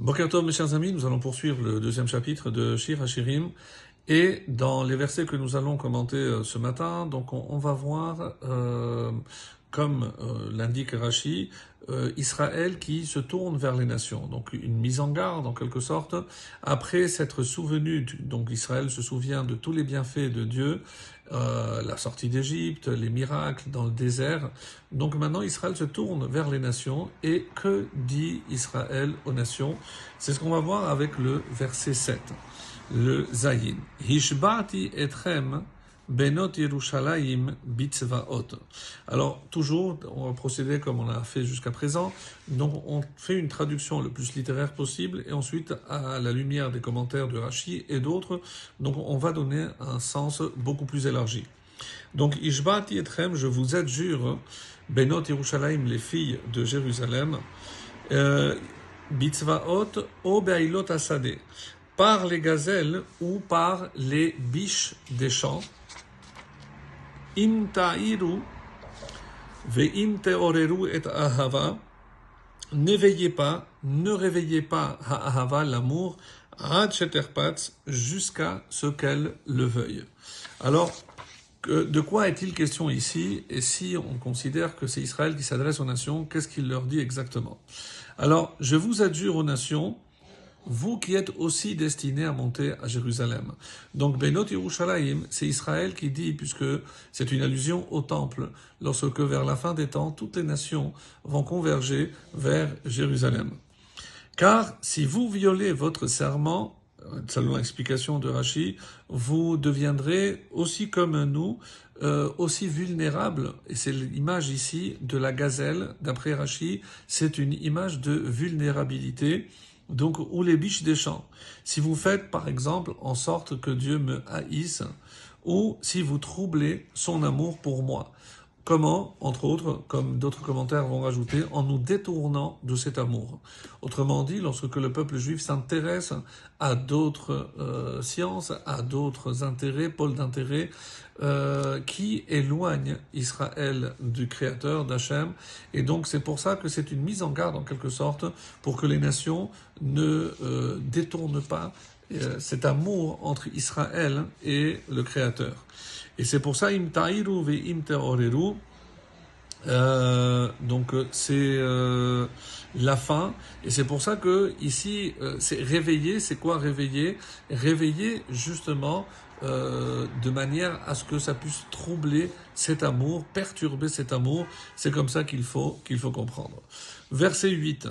Bokertov, mes chers amis, nous allons poursuivre le deuxième chapitre de Shir Hashirim. Et dans les versets que nous allons commenter euh, ce matin, donc on, va voir, euh, comme euh, l'indique Rashi, Israël qui se tourne vers les nations. Donc une mise en garde en quelque sorte. Après s'être souvenu, donc Israël se souvient de tous les bienfaits de Dieu, la sortie d'Égypte, les miracles dans le désert. Donc maintenant Israël se tourne vers les nations. Et que dit Israël aux nations? C'est ce qu'on va voir avec le verset 7 le Zayin. Hishbati etrem benot Yerushalayim bitzvaot. Alors, toujours, on va procéder comme on a fait jusqu'à présent. Donc, on fait une traduction le plus littéraire possible et ensuite, à la lumière des commentaires de Rashi et d'autres, donc on va donner un sens beaucoup plus élargi. Donc, Ishbati etrem, je vous adjure, benot Yerushalayim, les filles de Jérusalem, euh, bitzvaot o be'ailot asade par les gazelles ou par les biches des champs. Im ta'iru ve'im te'oreru et ahava. N'éveillez pas, ne réveillez pas ha'ahava, l'amour, jusqu'à ce qu'elle le veuille. Alors, de quoi est-il question ici? Et si on considère que c'est Israël qui s'adresse aux nations, qu'est-ce qu'il leur dit exactement? Alors, je vous adjure aux nations, vous qui êtes aussi destinés à monter à Jérusalem. Donc Benot Yerushalayim, c'est Israël qui dit, puisque c'est une allusion au temple, lorsque vers la fin des temps, toutes les nations vont converger vers Jérusalem. Car si vous violez votre serment, selon l'explication de Rashi, vous deviendrez aussi comme nous, euh, aussi vulnérables, et c'est l'image ici de la gazelle, d'après Rashi, c'est une image de vulnérabilité, donc, ou les biches des champs. Si vous faites, par exemple, en sorte que Dieu me haïsse, ou si vous troublez son amour pour moi. Comment Entre autres, comme d'autres commentaires vont rajouter, en nous détournant de cet amour. Autrement dit, lorsque le peuple juif s'intéresse à d'autres euh, sciences, à d'autres intérêts, pôles d'intérêt, euh, qui éloignent Israël du Créateur, d'Hachem. Et donc c'est pour ça que c'est une mise en garde en quelque sorte pour que les nations ne euh, détournent pas cet amour entre Israël et le Créateur. Et c'est pour ça, im ve im euh, donc euh, c'est euh, la fin. Et c'est pour ça que ici euh, c'est réveiller c'est quoi réveiller? Réveiller justement de manière à ce que ça puisse troubler cet amour perturber cet amour. C'est comme ça qu'il faut qu'il faut comprendre. Verset 8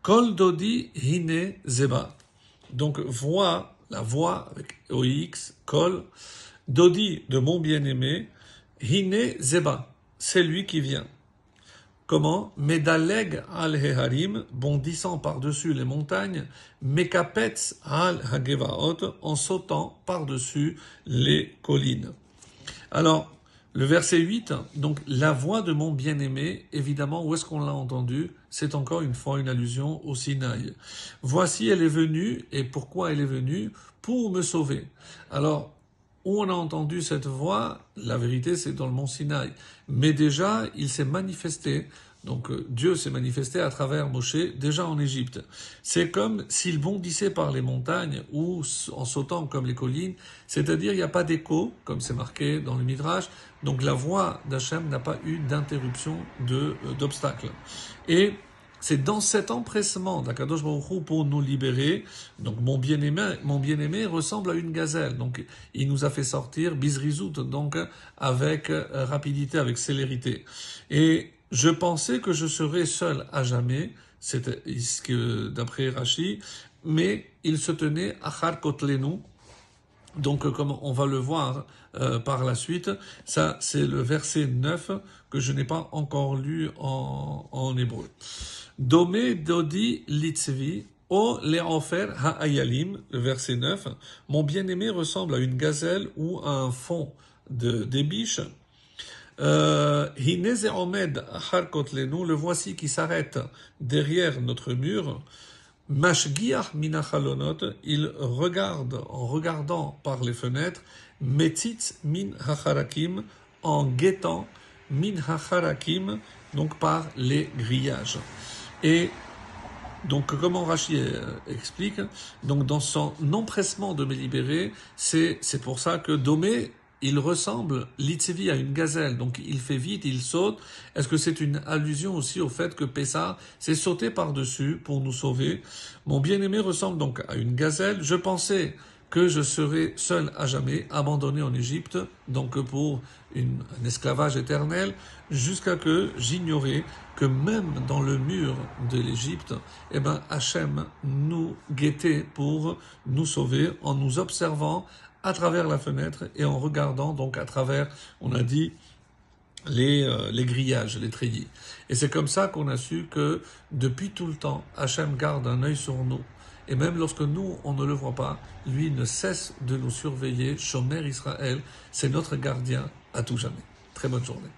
kol dodi hine zeba donc voix la voix avec ox kol Dodi de mon bien-aimé, Hine Zeba, c'est lui qui vient. Comment? Medaleg al Heharim, bondissant par-dessus les montagnes, Mekapetz al Hagevaot, en sautant par-dessus les collines. Alors, le verset 8, donc la voix de mon bien-aimé, évidemment, où est-ce qu'on l'a entendu? C'est encore une fois une allusion au Sinaï. Voici, elle est venue, et pourquoi elle est venue? Pour me sauver. Alors, où on a entendu cette voix, la vérité c'est dans le mont Sinaï. Mais déjà, il s'est manifesté, donc euh, Dieu s'est manifesté à travers Moshe déjà en Égypte. C'est comme s'il bondissait par les montagnes ou en sautant comme les collines, c'est-à-dire il n'y a pas d'écho, comme c'est marqué dans le Midrash, donc la voix d'Hachem n'a pas eu d'interruption euh, d'obstacle. Et c'est dans cet empressement d'Akadosh Baruch pour nous libérer. Donc mon bien-aimé, mon bien-aimé ressemble à une gazelle. Donc il nous a fait sortir bisrizout, donc avec euh, rapidité, avec célérité. Et je pensais que je serais seul à jamais. C'était d'après Rashi, mais il se tenait à Harkotlenu, donc, comme on va le voir euh, par la suite, ça, c'est le verset 9 que je n'ai pas encore lu en, en hébreu. Domé dodi litzvi, o le'ofer ha'ayalim, le verset 9. Mon bien-aimé ressemble à une gazelle ou à un fond de, des biches. Euh, omed le voici qui s'arrête derrière notre mur. Mashgiach minachalonot, il regarde en regardant par les fenêtres, metzitz min hacharakim, en guettant min hacharakim, donc par les grillages. Et Donc, comment Rachid euh, explique, donc dans son empressement de me libérer, c'est pour ça que Domé il ressemble, l'Itsevi, à une gazelle, donc il fait vite, il saute. Est-ce que c'est une allusion aussi au fait que Pessah s'est sauté par-dessus pour nous sauver? Mon bien-aimé ressemble donc à une gazelle. Je pensais que je serais seul à jamais, abandonné en Égypte, donc pour un esclavage éternel, jusqu'à que j'ignorais que même dans le mur de l'Égypte, eh ben, Hachem nous guettait pour nous sauver en nous observant à travers la fenêtre et en regardant donc à travers, on a dit, les, euh, les grillages, les treillis. Et c'est comme ça qu'on a su que depuis tout le temps, Hachem garde un œil sur nous. Et même lorsque nous, on ne le voit pas, lui ne cesse de nous surveiller. Shomer Israël, c'est notre gardien à tout jamais. Très bonne journée.